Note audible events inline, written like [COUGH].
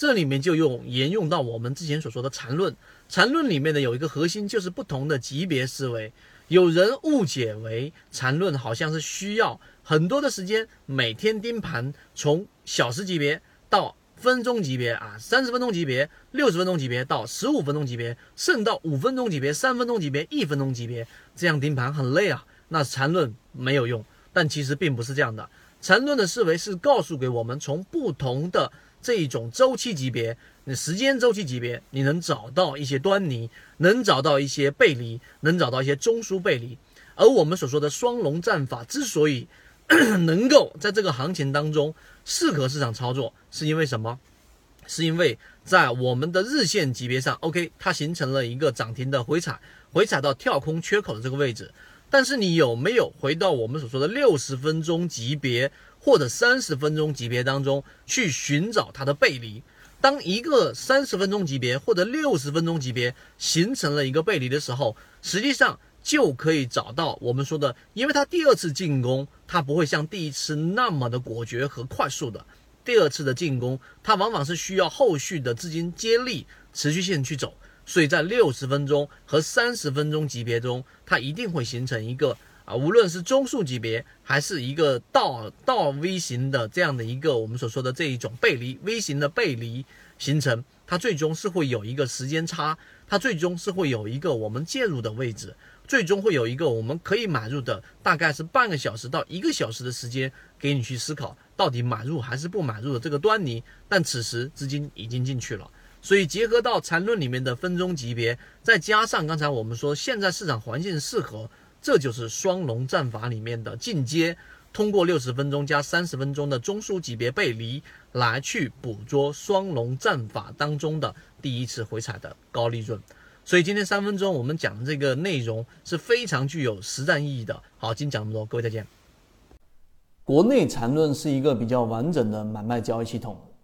这里面就用沿用到我们之前所说的缠论，缠论里面呢有一个核心就是不同的级别思维。有人误解为缠论好像是需要很多的时间，每天盯盘，从小时级别到分钟级别啊，三十分钟级别、六十分钟级别到十五分钟级别，甚至到五分钟级别、三分钟级别、一分钟级别，这样盯盘很累啊。那缠论没有用，但其实并不是这样的。缠论的思维是告诉给我们，从不同的这一种周期级别。你时间周期级别，你能找到一些端倪，能找到一些背离，能找到一些中枢背离。而我们所说的双龙战法之所以 [CLEARS THROAT] 能够在这个行情当中适合市场操作，是因为什么？是因为在我们的日线级别上，OK，它形成了一个涨停的回踩，回踩到跳空缺口的这个位置。但是你有没有回到我们所说的六十分钟级别或者三十分钟级别当中去寻找它的背离？当一个三十分钟级别或者六十分钟级别形成了一个背离的时候，实际上就可以找到我们说的，因为它第二次进攻，它不会像第一次那么的果决和快速的。第二次的进攻，它往往是需要后续的资金接力、持续性去走，所以在六十分钟和三十分钟级别中，它一定会形成一个。啊，无论是中数级别，还是一个倒倒 V 型的这样的一个我们所说的这一种背离 V 型的背离形成，它最终是会有一个时间差，它最终是会有一个我们介入的位置，最终会有一个我们可以买入的，大概是半个小时到一个小时的时间给你去思考到底买入还是不买入的这个端倪。但此时资金已经进去了，所以结合到缠论里面的分钟级别，再加上刚才我们说现在市场环境适合。这就是双龙战法里面的进阶，通过六十分钟加三十分钟的中枢级别背离来去捕捉双龙战法当中的第一次回踩的高利润。所以今天三分钟我们讲的这个内容是非常具有实战意义的。好，今天讲这么多，各位再见。国内缠论是一个比较完整的买卖交易系统，